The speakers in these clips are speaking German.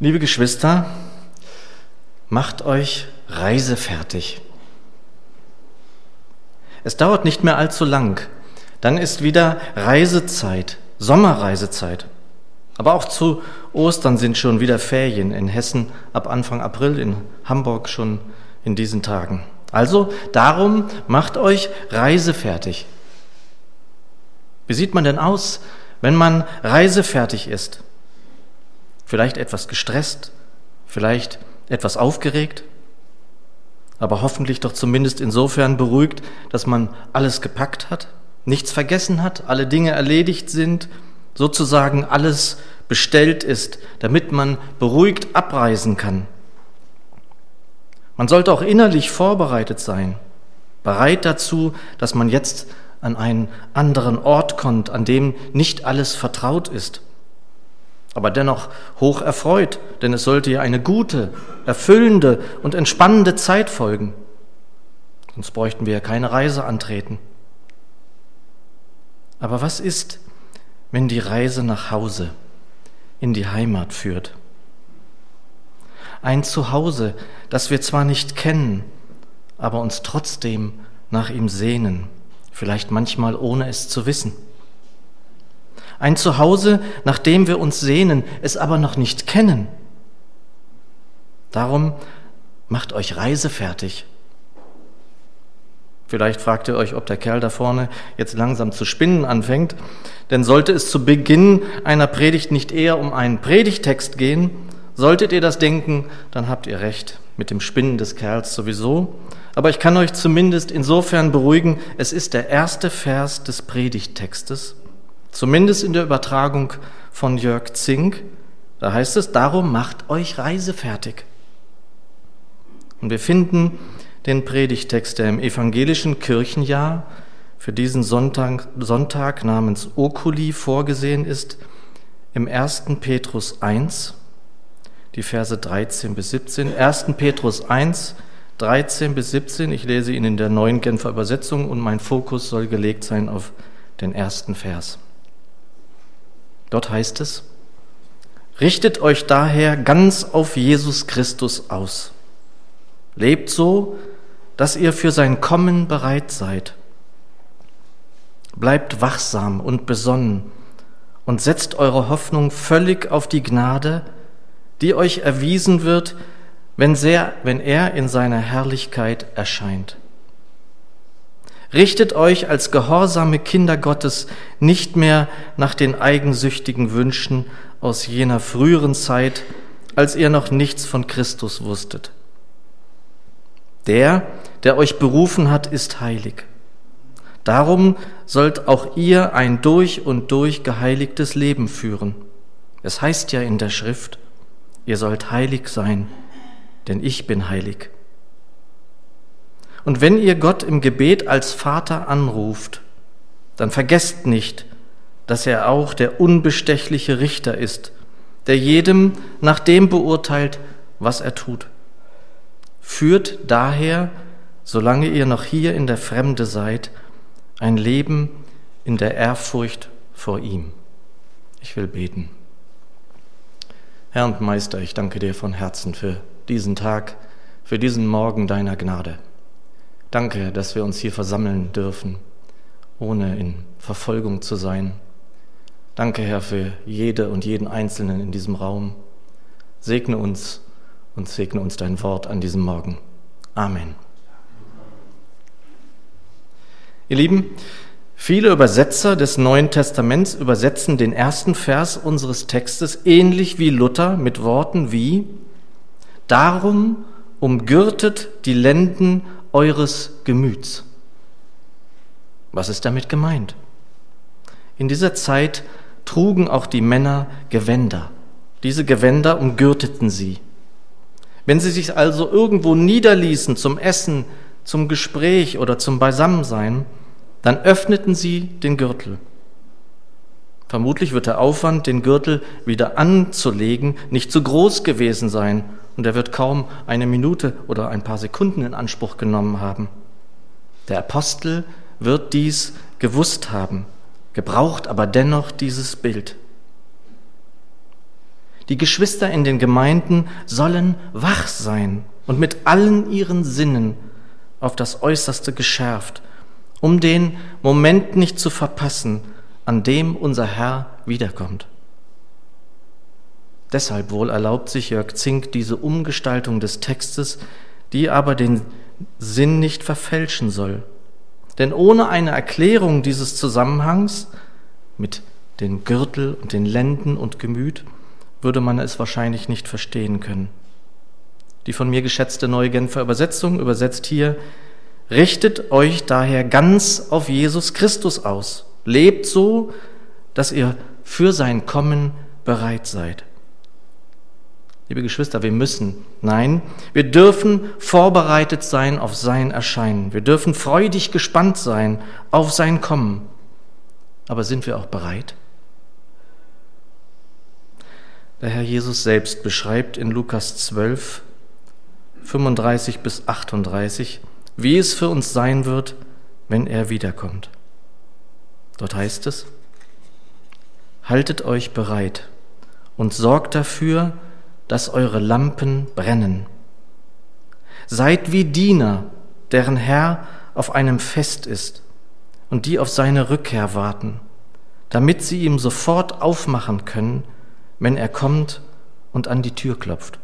Liebe Geschwister, macht euch reisefertig. Es dauert nicht mehr allzu lang. Dann ist wieder Reisezeit, Sommerreisezeit. Aber auch zu Ostern sind schon wieder Ferien in Hessen ab Anfang April, in Hamburg schon in diesen Tagen. Also darum macht euch reisefertig. Wie sieht man denn aus, wenn man reisefertig ist? Vielleicht etwas gestresst, vielleicht etwas aufgeregt, aber hoffentlich doch zumindest insofern beruhigt, dass man alles gepackt hat, nichts vergessen hat, alle Dinge erledigt sind, sozusagen alles bestellt ist, damit man beruhigt abreisen kann. Man sollte auch innerlich vorbereitet sein, bereit dazu, dass man jetzt an einen anderen Ort kommt, an dem nicht alles vertraut ist, aber dennoch hoch erfreut, denn es sollte ja eine gute, erfüllende und entspannende Zeit folgen. Sonst bräuchten wir ja keine Reise antreten. Aber was ist, wenn die Reise nach Hause, in die Heimat führt? Ein Zuhause, das wir zwar nicht kennen, aber uns trotzdem nach ihm sehnen, vielleicht manchmal ohne es zu wissen. Ein Zuhause, nach dem wir uns sehnen, es aber noch nicht kennen. Darum macht euch reisefertig. Vielleicht fragt ihr euch, ob der Kerl da vorne jetzt langsam zu spinnen anfängt. Denn sollte es zu Beginn einer Predigt nicht eher um einen Predigtext gehen, solltet ihr das denken, dann habt ihr recht mit dem Spinnen des Kerls sowieso. Aber ich kann euch zumindest insofern beruhigen, es ist der erste Vers des Predigttextes Zumindest in der Übertragung von Jörg Zink. Da heißt es, darum macht euch reisefertig. Und wir finden den Predigtext, der im evangelischen Kirchenjahr für diesen Sonntag, Sonntag namens Okuli vorgesehen ist, im 1. Petrus 1, die Verse 13 bis 17. 1. Petrus 1, 13 bis 17. Ich lese ihn in der neuen Genfer Übersetzung und mein Fokus soll gelegt sein auf den ersten Vers. Dort heißt es, richtet euch daher ganz auf Jesus Christus aus. Lebt so, dass ihr für sein Kommen bereit seid. Bleibt wachsam und besonnen und setzt eure Hoffnung völlig auf die Gnade, die euch erwiesen wird, wenn, sehr, wenn er in seiner Herrlichkeit erscheint. Richtet euch als gehorsame Kinder Gottes nicht mehr nach den eigensüchtigen Wünschen aus jener früheren Zeit, als ihr noch nichts von Christus wusstet. Der, der euch berufen hat, ist heilig. Darum sollt auch ihr ein durch und durch geheiligtes Leben führen. Es heißt ja in der Schrift, ihr sollt heilig sein, denn ich bin heilig. Und wenn ihr Gott im Gebet als Vater anruft, dann vergesst nicht, dass er auch der unbestechliche Richter ist, der jedem nach dem beurteilt, was er tut. Führt daher, solange ihr noch hier in der Fremde seid, ein Leben in der Ehrfurcht vor ihm. Ich will beten. Herr und Meister, ich danke dir von Herzen für diesen Tag, für diesen Morgen deiner Gnade. Danke, dass wir uns hier versammeln dürfen, ohne in Verfolgung zu sein. Danke, Herr, für jede und jeden Einzelnen in diesem Raum. Segne uns und segne uns dein Wort an diesem Morgen. Amen. Ihr Lieben, viele Übersetzer des Neuen Testaments übersetzen den ersten Vers unseres Textes ähnlich wie Luther mit Worten wie Darum umgürtet die Lenden eures Gemüts. Was ist damit gemeint? In dieser Zeit trugen auch die Männer Gewänder. Diese Gewänder umgürteten sie. Wenn sie sich also irgendwo niederließen zum Essen, zum Gespräch oder zum Beisammensein, dann öffneten sie den Gürtel. Vermutlich wird der Aufwand, den Gürtel wieder anzulegen, nicht zu groß gewesen sein und er wird kaum eine Minute oder ein paar Sekunden in Anspruch genommen haben. Der Apostel wird dies gewusst haben, gebraucht aber dennoch dieses Bild. Die Geschwister in den Gemeinden sollen wach sein und mit allen ihren Sinnen auf das Äußerste geschärft, um den Moment nicht zu verpassen, an dem unser Herr wiederkommt. Deshalb wohl erlaubt sich Jörg Zink diese Umgestaltung des Textes, die aber den Sinn nicht verfälschen soll. Denn ohne eine Erklärung dieses Zusammenhangs mit den Gürtel und den Lenden und Gemüt würde man es wahrscheinlich nicht verstehen können. Die von mir geschätzte Neue Genfer Übersetzung übersetzt hier, richtet euch daher ganz auf Jesus Christus aus. Lebt so, dass ihr für sein Kommen bereit seid. Liebe Geschwister, wir müssen, nein, wir dürfen vorbereitet sein auf sein Erscheinen. Wir dürfen freudig gespannt sein auf sein Kommen. Aber sind wir auch bereit? Der Herr Jesus selbst beschreibt in Lukas 12, 35 bis 38, wie es für uns sein wird, wenn er wiederkommt. Dort heißt es, haltet euch bereit und sorgt dafür, dass eure Lampen brennen. Seid wie Diener, deren Herr auf einem Fest ist und die auf seine Rückkehr warten, damit sie ihm sofort aufmachen können, wenn er kommt und an die Tür klopft.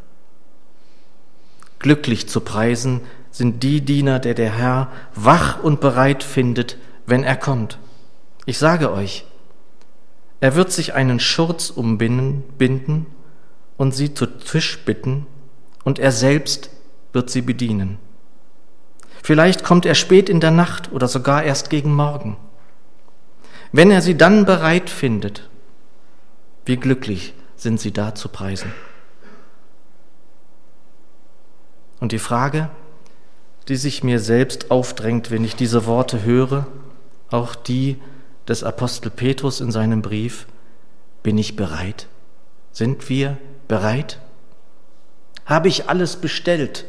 Glücklich zu preisen sind die Diener, der der Herr wach und bereit findet, wenn er kommt. Ich sage euch, er wird sich einen Schurz umbinden binden und sie zu Tisch bitten, und er selbst wird sie bedienen. Vielleicht kommt er spät in der Nacht oder sogar erst gegen Morgen. Wenn er sie dann bereit findet, wie glücklich sind sie da zu preisen. Und die Frage, die sich mir selbst aufdrängt, wenn ich diese Worte höre, auch die des Apostel Petrus in seinem Brief, bin ich bereit? Sind wir bereit? Habe ich alles bestellt?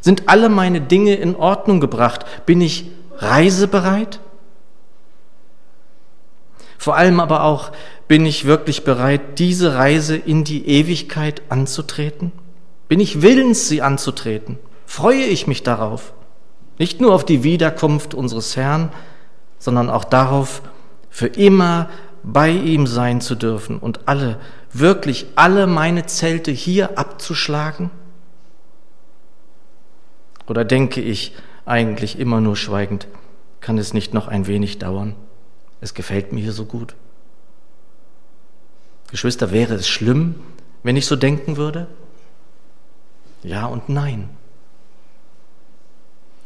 Sind alle meine Dinge in Ordnung gebracht? Bin ich reisebereit? Vor allem aber auch, bin ich wirklich bereit, diese Reise in die Ewigkeit anzutreten? Bin ich willens, sie anzutreten? Freue ich mich darauf? Nicht nur auf die Wiederkunft unseres Herrn, sondern auch darauf, für immer bei ihm sein zu dürfen und alle, wirklich alle meine Zelte hier abzuschlagen? Oder denke ich eigentlich immer nur schweigend, kann es nicht noch ein wenig dauern? Es gefällt mir hier so gut. Geschwister, wäre es schlimm, wenn ich so denken würde? Ja und nein.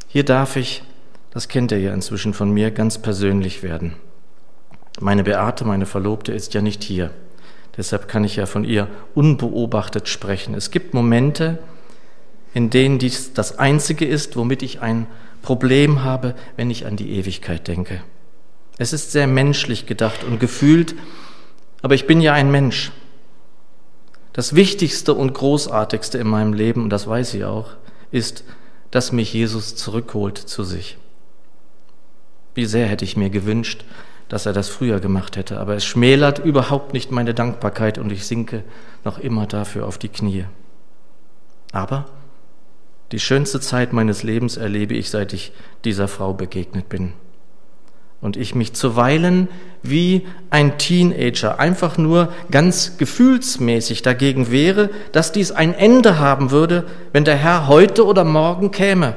Hier darf ich, das kennt ihr ja inzwischen von mir, ganz persönlich werden. Meine Beate, meine Verlobte, ist ja nicht hier. Deshalb kann ich ja von ihr unbeobachtet sprechen. Es gibt Momente, in denen dies das Einzige ist, womit ich ein Problem habe, wenn ich an die Ewigkeit denke. Es ist sehr menschlich gedacht und gefühlt, aber ich bin ja ein Mensch. Das Wichtigste und Großartigste in meinem Leben, und das weiß ich auch, ist, dass mich Jesus zurückholt zu sich. Wie sehr hätte ich mir gewünscht, dass er das früher gemacht hätte. Aber es schmälert überhaupt nicht meine Dankbarkeit und ich sinke noch immer dafür auf die Knie. Aber die schönste Zeit meines Lebens erlebe ich, seit ich dieser Frau begegnet bin. Und ich mich zuweilen wie ein Teenager einfach nur ganz gefühlsmäßig dagegen wehre, dass dies ein Ende haben würde, wenn der Herr heute oder morgen käme.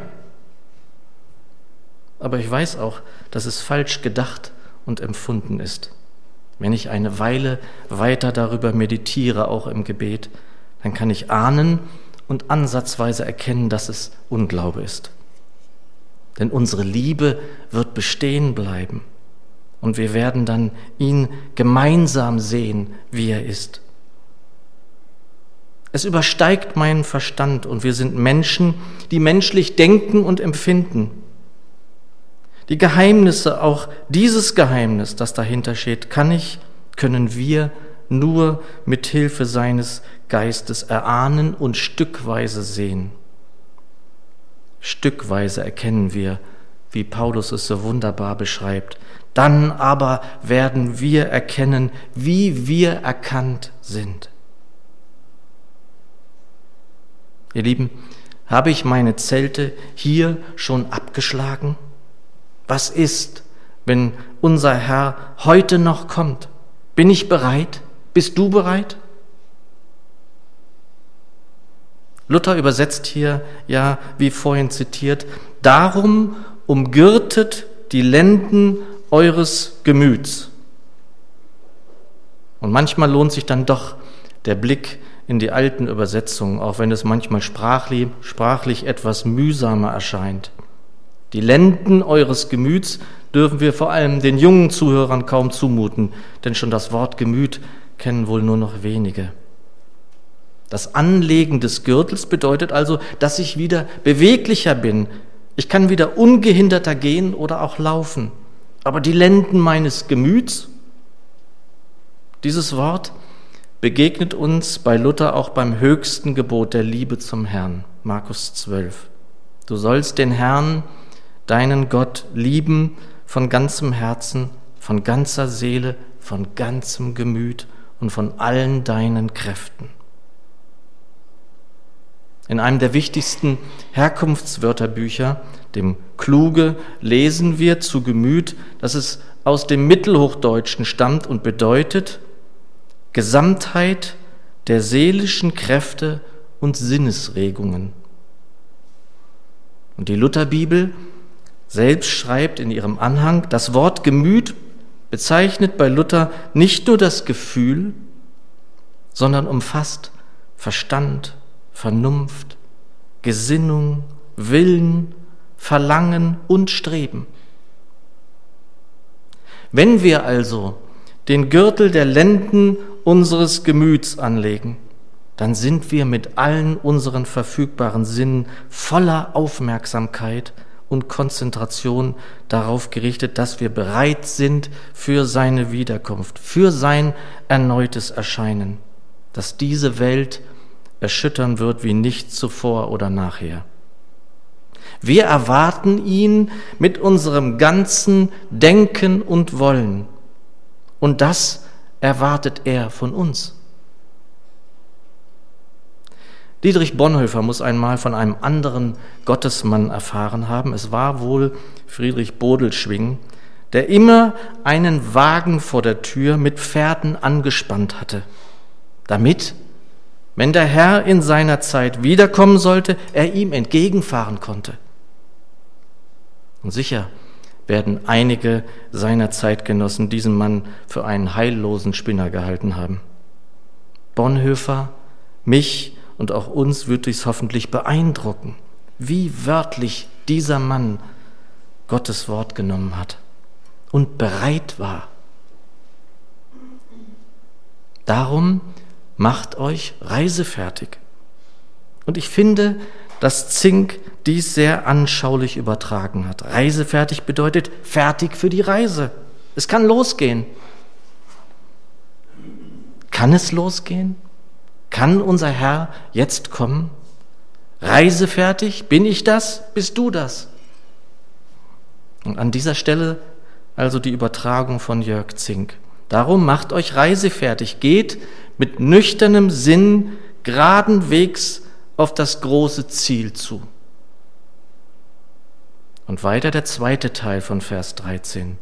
Aber ich weiß auch, dass es falsch gedacht und empfunden ist. Wenn ich eine Weile weiter darüber meditiere, auch im Gebet, dann kann ich ahnen und ansatzweise erkennen, dass es Unglaube ist. Denn unsere Liebe wird bestehen bleiben und wir werden dann ihn gemeinsam sehen, wie er ist. Es übersteigt meinen Verstand und wir sind Menschen, die menschlich denken und empfinden. Die Geheimnisse, auch dieses Geheimnis, das dahinter steht, kann ich, können wir nur mit Hilfe seines Geistes erahnen und stückweise sehen. Stückweise erkennen wir, wie Paulus es so wunderbar beschreibt. Dann aber werden wir erkennen, wie wir erkannt sind. Ihr Lieben, habe ich meine Zelte hier schon abgeschlagen? Was ist, wenn unser Herr heute noch kommt? Bin ich bereit? Bist du bereit? Luther übersetzt hier ja, wie vorhin zitiert, darum umgürtet die Lenden eures Gemüts. Und manchmal lohnt sich dann doch der Blick in die alten Übersetzungen, auch wenn es manchmal sprachlich, sprachlich etwas mühsamer erscheint. Die Lenden eures Gemüts dürfen wir vor allem den jungen Zuhörern kaum zumuten, denn schon das Wort Gemüt kennen wohl nur noch wenige. Das Anlegen des Gürtels bedeutet also, dass ich wieder beweglicher bin. Ich kann wieder ungehinderter gehen oder auch laufen. Aber die Lenden meines Gemüts, dieses Wort begegnet uns bei Luther auch beim höchsten Gebot der Liebe zum Herrn, Markus 12. Du sollst den Herrn, deinen Gott, lieben von ganzem Herzen, von ganzer Seele, von ganzem Gemüt und von allen deinen Kräften. In einem der wichtigsten Herkunftswörterbücher, dem Kluge, lesen wir zu Gemüt, dass es aus dem Mittelhochdeutschen stammt und bedeutet Gesamtheit der seelischen Kräfte und Sinnesregungen. Und die Lutherbibel selbst schreibt in ihrem Anhang, das Wort Gemüt bezeichnet bei Luther nicht nur das Gefühl, sondern umfasst Verstand, Vernunft, Gesinnung, Willen, Verlangen und Streben. Wenn wir also den Gürtel der Lenden unseres Gemüts anlegen, dann sind wir mit allen unseren verfügbaren Sinnen voller Aufmerksamkeit und Konzentration darauf gerichtet, dass wir bereit sind für seine Wiederkunft, für sein erneutes Erscheinen, dass diese Welt erschüttern wird wie nichts zuvor oder nachher. Wir erwarten ihn mit unserem ganzen Denken und Wollen. Und das erwartet er von uns. Dietrich Bonhoeffer muss einmal von einem anderen Gottesmann erfahren haben. Es war wohl Friedrich Bodelschwing, der immer einen Wagen vor der Tür mit Pferden angespannt hatte, damit wenn der Herr in seiner Zeit wiederkommen sollte, er ihm entgegenfahren konnte. Und sicher werden einige seiner Zeitgenossen diesen Mann für einen heillosen Spinner gehalten haben. Bonhoeffer, mich und auch uns wird dies hoffentlich beeindrucken, wie wörtlich dieser Mann Gottes Wort genommen hat und bereit war. Darum macht euch reisefertig. Und ich finde, dass Zink dies sehr anschaulich übertragen hat. Reisefertig bedeutet fertig für die Reise. Es kann losgehen. Kann es losgehen? Kann unser Herr jetzt kommen? Reisefertig? Bin ich das? Bist du das? Und an dieser Stelle also die Übertragung von Jörg Zink. Darum macht euch reisefertig, geht mit nüchternem Sinn geradenwegs auf das große Ziel zu. Und weiter der zweite Teil von Vers 13.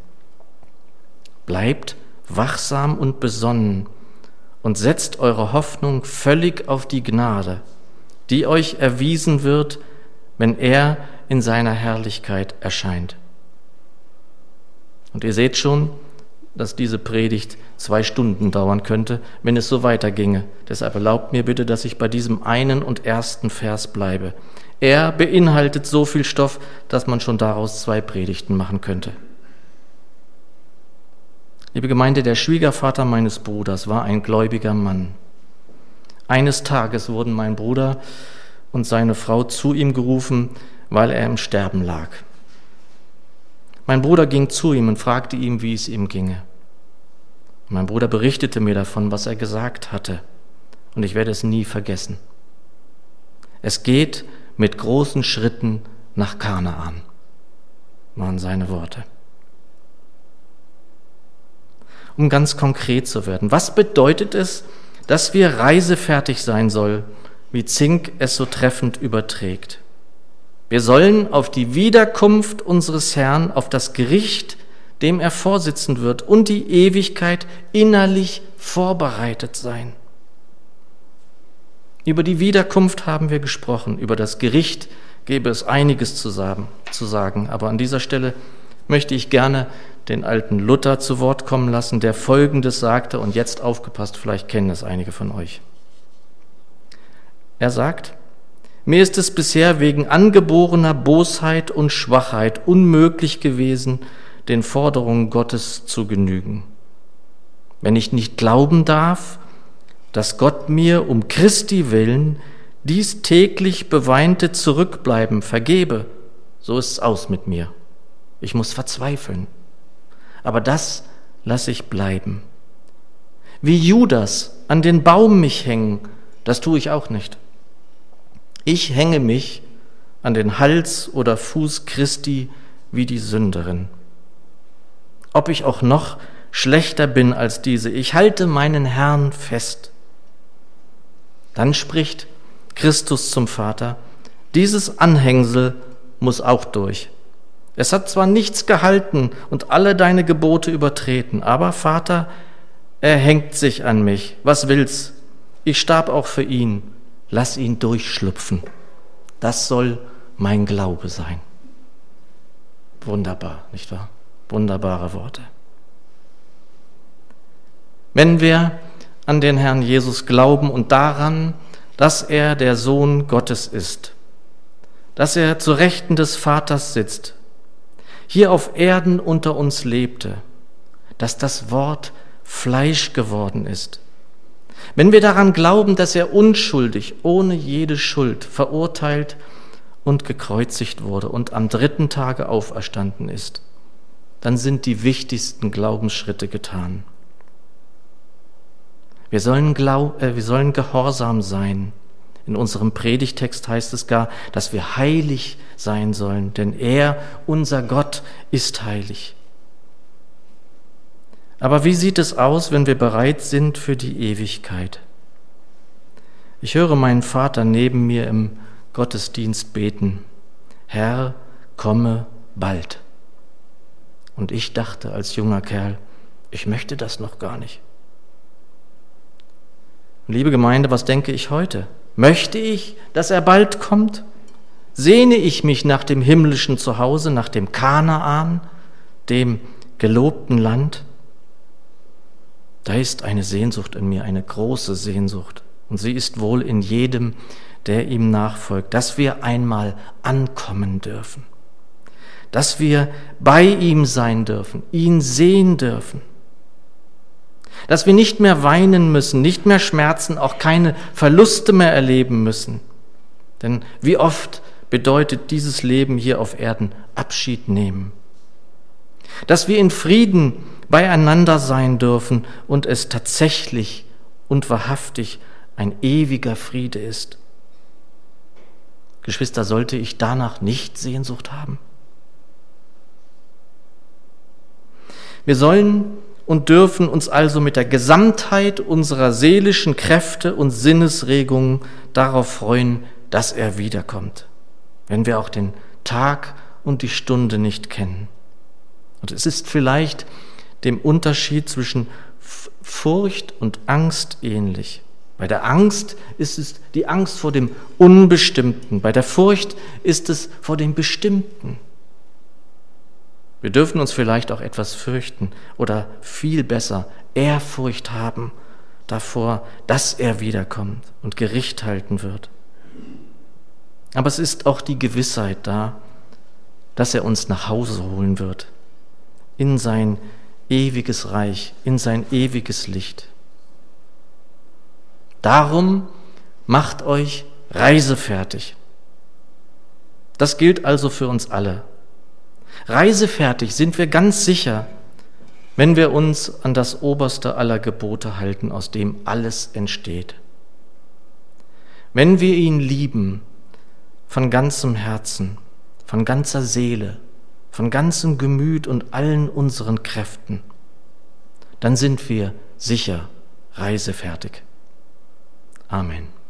Bleibt wachsam und besonnen und setzt eure Hoffnung völlig auf die Gnade, die euch erwiesen wird, wenn er in seiner Herrlichkeit erscheint. Und ihr seht schon, dass diese Predigt zwei Stunden dauern könnte, wenn es so weiterginge. Deshalb erlaubt mir bitte, dass ich bei diesem einen und ersten Vers bleibe. Er beinhaltet so viel Stoff, dass man schon daraus zwei Predigten machen könnte. Liebe Gemeinde, der Schwiegervater meines Bruders war ein gläubiger Mann. Eines Tages wurden mein Bruder und seine Frau zu ihm gerufen, weil er im Sterben lag. Mein Bruder ging zu ihm und fragte ihn, wie es ihm ginge. Mein Bruder berichtete mir davon, was er gesagt hatte, und ich werde es nie vergessen. Es geht mit großen Schritten nach Kanaan, waren seine Worte. Um ganz konkret zu werden, was bedeutet es, dass wir reisefertig sein soll, wie Zink es so treffend überträgt. Wir sollen auf die Wiederkunft unseres Herrn, auf das Gericht, dem er vorsitzen wird, und die Ewigkeit innerlich vorbereitet sein. Über die Wiederkunft haben wir gesprochen, über das Gericht gäbe es einiges zu sagen, zu sagen. Aber an dieser Stelle möchte ich gerne den alten Luther zu Wort kommen lassen, der Folgendes sagte, und jetzt aufgepasst, vielleicht kennen es einige von euch. Er sagt, mir ist es bisher wegen angeborener Bosheit und Schwachheit unmöglich gewesen, den Forderungen Gottes zu genügen. Wenn ich nicht glauben darf, dass Gott mir um Christi willen dies täglich beweinte Zurückbleiben vergebe, so ist's aus mit mir. Ich muss verzweifeln. Aber das lasse ich bleiben. Wie Judas an den Baum mich hängen, das tue ich auch nicht. Ich hänge mich an den Hals oder Fuß Christi wie die Sünderin. Ob ich auch noch schlechter bin als diese, ich halte meinen Herrn fest. Dann spricht Christus zum Vater, dieses Anhängsel muss auch durch. Es hat zwar nichts gehalten und alle deine Gebote übertreten, aber Vater, er hängt sich an mich. Was will's? Ich starb auch für ihn. Lass ihn durchschlüpfen. Das soll mein Glaube sein. Wunderbar, nicht wahr? Wunderbare Worte. Wenn wir an den Herrn Jesus glauben und daran, dass er der Sohn Gottes ist, dass er zu Rechten des Vaters sitzt, hier auf Erden unter uns lebte, dass das Wort Fleisch geworden ist. Wenn wir daran glauben, dass er unschuldig, ohne jede Schuld verurteilt und gekreuzigt wurde und am dritten Tage auferstanden ist, dann sind die wichtigsten Glaubensschritte getan. Wir sollen, glaub, äh, wir sollen gehorsam sein. In unserem Predigtext heißt es gar, dass wir heilig sein sollen, denn er, unser Gott, ist heilig. Aber wie sieht es aus, wenn wir bereit sind für die Ewigkeit? Ich höre meinen Vater neben mir im Gottesdienst beten, Herr, komme bald. Und ich dachte als junger Kerl, ich möchte das noch gar nicht. Liebe Gemeinde, was denke ich heute? Möchte ich, dass er bald kommt? Sehne ich mich nach dem himmlischen Zuhause, nach dem Kanaan, dem gelobten Land? Da ist eine Sehnsucht in mir, eine große Sehnsucht. Und sie ist wohl in jedem, der ihm nachfolgt, dass wir einmal ankommen dürfen, dass wir bei ihm sein dürfen, ihn sehen dürfen dass wir nicht mehr weinen müssen, nicht mehr schmerzen, auch keine Verluste mehr erleben müssen. Denn wie oft bedeutet dieses Leben hier auf Erden Abschied nehmen. Dass wir in Frieden beieinander sein dürfen und es tatsächlich und wahrhaftig ein ewiger Friede ist. Geschwister, sollte ich danach nicht Sehnsucht haben? Wir sollen und dürfen uns also mit der Gesamtheit unserer seelischen Kräfte und Sinnesregungen darauf freuen, dass er wiederkommt, wenn wir auch den Tag und die Stunde nicht kennen. Und es ist vielleicht dem Unterschied zwischen Furcht und Angst ähnlich. Bei der Angst ist es die Angst vor dem Unbestimmten, bei der Furcht ist es vor dem Bestimmten. Wir dürfen uns vielleicht auch etwas fürchten oder viel besser Ehrfurcht haben davor, dass er wiederkommt und Gericht halten wird. Aber es ist auch die Gewissheit da, dass er uns nach Hause holen wird, in sein ewiges Reich, in sein ewiges Licht. Darum macht euch reisefertig. Das gilt also für uns alle. Reisefertig sind wir ganz sicher, wenn wir uns an das oberste aller Gebote halten, aus dem alles entsteht. Wenn wir ihn lieben von ganzem Herzen, von ganzer Seele, von ganzem Gemüt und allen unseren Kräften, dann sind wir sicher reisefertig. Amen.